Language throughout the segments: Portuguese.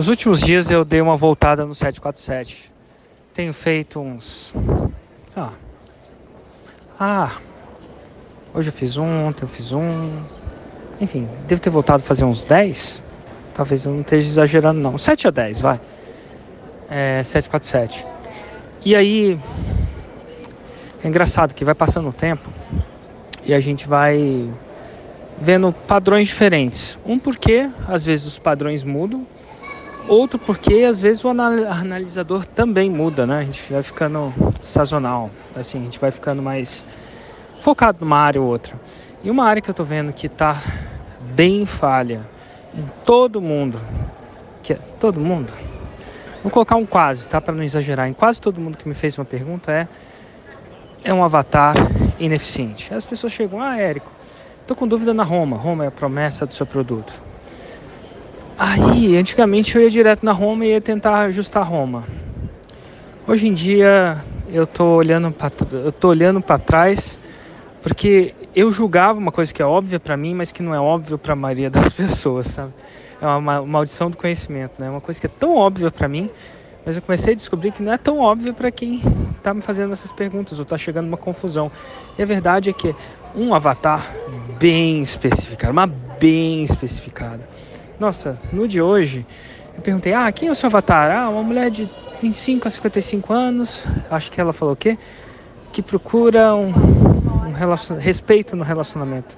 Nos últimos dias eu dei uma voltada no 747. Tenho feito uns. Lá. Ah, hoje eu fiz um, ontem eu fiz um. Enfim, devo ter voltado a fazer uns 10. Talvez eu não esteja exagerando, não. 7 a 10, vai. É, 747. E aí. É engraçado que vai passando o tempo e a gente vai vendo padrões diferentes. Um porque às vezes os padrões mudam Outro porque às vezes o analisador também muda, né? A gente vai ficando sazonal, assim, a gente vai ficando mais focado numa área ou outra. E uma área que eu tô vendo que tá bem falha em todo mundo, que é todo mundo. Vou colocar um quase, tá? Para não exagerar. Em quase todo mundo que me fez uma pergunta é é um avatar ineficiente. As pessoas chegam, ah, Érico, tô com dúvida na Roma. Roma é a promessa do seu produto. Aí, antigamente eu ia direto na Roma e ia tentar ajustar Roma. Hoje em dia eu tô olhando para eu tô olhando para trás porque eu julgava uma coisa que é óbvia para mim, mas que não é óbvio para a maioria das pessoas, sabe? É uma maldição do conhecimento, né? Uma coisa que é tão óbvia para mim, mas eu comecei a descobrir que não é tão óbvio para quem está me fazendo essas perguntas ou está chegando uma confusão. E a verdade é que um avatar bem especificado, uma bem especificada nossa, no de hoje, eu perguntei: ah, quem é o seu avatar? Ah, uma mulher de 25 a 55 anos. Acho que ela falou o quê? Que procura um, um relacion... respeito no relacionamento.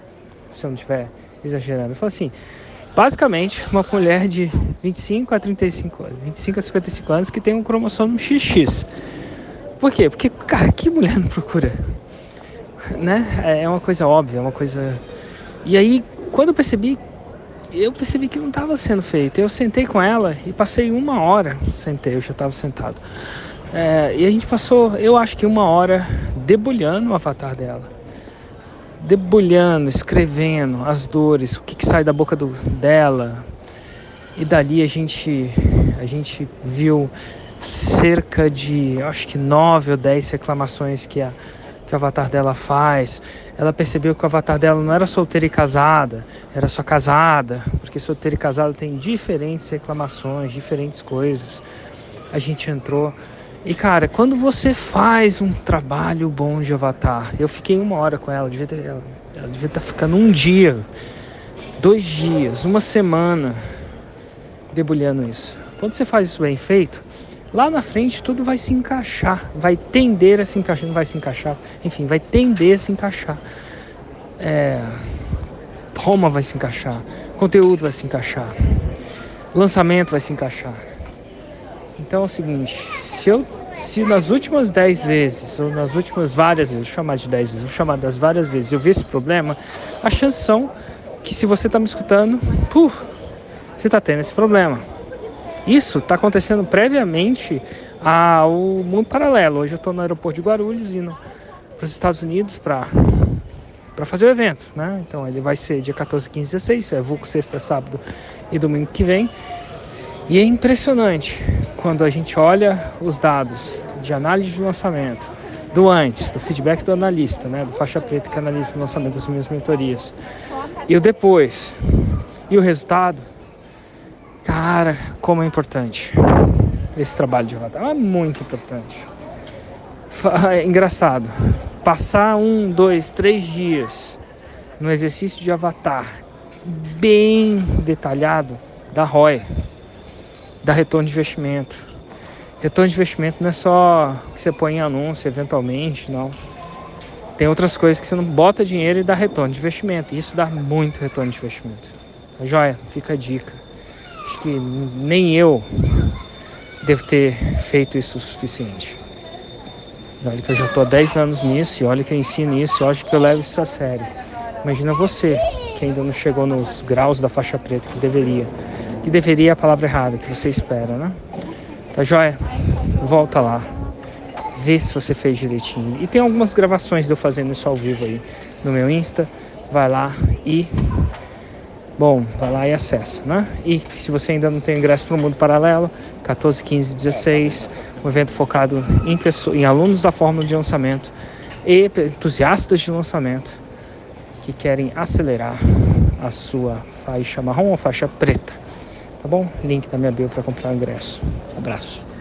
Se eu não estiver exagerando. Eu falei assim: basicamente, uma mulher de 25 a 35 anos, 25 a 55 anos que tem um cromossomo XX. Por quê? Porque, cara, que mulher não procura? Né? É uma coisa óbvia, é uma coisa. E aí, quando eu percebi eu percebi que não estava sendo feito. Eu sentei com ela e passei uma hora, sentei, eu já estava sentado. É, e a gente passou, eu acho que uma hora debulhando o avatar dela. Debulhando, escrevendo as dores, o que, que sai da boca do, dela. E dali a gente, a gente viu cerca de, acho que nove ou dez reclamações que a que o avatar dela faz. Ela percebeu que o avatar dela não era solteira e casada, era só casada, porque solteira e casada tem diferentes reclamações, diferentes coisas. A gente entrou. E cara, quando você faz um trabalho bom de avatar, eu fiquei uma hora com ela, devia ter, ela, ela devia estar ficando um dia, dois dias, uma semana debulhando isso. Quando você faz isso bem feito, lá na frente tudo vai se encaixar, vai tender a se encaixar, não vai se encaixar, enfim, vai tender a se encaixar. É, Roma vai se encaixar, conteúdo vai se encaixar, lançamento vai se encaixar. Então é o seguinte, se eu se nas últimas 10 vezes, ou nas últimas várias vezes, vou chamar de 10 vezes, vou chamar das várias vezes, eu ver esse problema, as chances são que se você está me escutando, puh, você está tendo esse problema. Isso está acontecendo previamente ao mundo paralelo. Hoje eu estou no aeroporto de Guarulhos indo para os Estados Unidos para para fazer o evento, né? Então ele vai ser dia 14, 15, 16, é vulco sexta, sábado e domingo que vem. E é impressionante quando a gente olha os dados de análise de lançamento, do antes, do feedback do analista, né, do faixa preta que analisa o lançamento das minhas mentorias, e o depois, e o resultado, Cara, como é importante esse trabalho de avatar. É muito importante. É engraçado. Passar um, dois, três dias no exercício de avatar bem detalhado da ROI, da retorno de investimento. Retorno de investimento não é só que você põe em anúncio eventualmente, não. Tem outras coisas que você não bota dinheiro e dá retorno de investimento. Isso dá muito retorno de investimento. Joia? Fica a dica. Acho que nem eu devo ter feito isso o suficiente. Olha que eu já estou há 10 anos nisso, e olha que eu ensino isso, e olha que eu levo isso a sério. Imagina você, que ainda não chegou nos graus da faixa preta que deveria. Que deveria é a palavra errada, que você espera, né? Tá joia? Volta lá. Vê se você fez direitinho. E tem algumas gravações de eu fazendo isso ao vivo aí no meu Insta. Vai lá e Bom, vai lá e acessa, né? E se você ainda não tem ingresso para o mundo paralelo, 14, 15, 16, um evento focado em, pessoas, em alunos da fórmula de lançamento e entusiastas de lançamento que querem acelerar a sua faixa marrom ou faixa preta. Tá bom? Link na minha bio para comprar o ingresso. Abraço.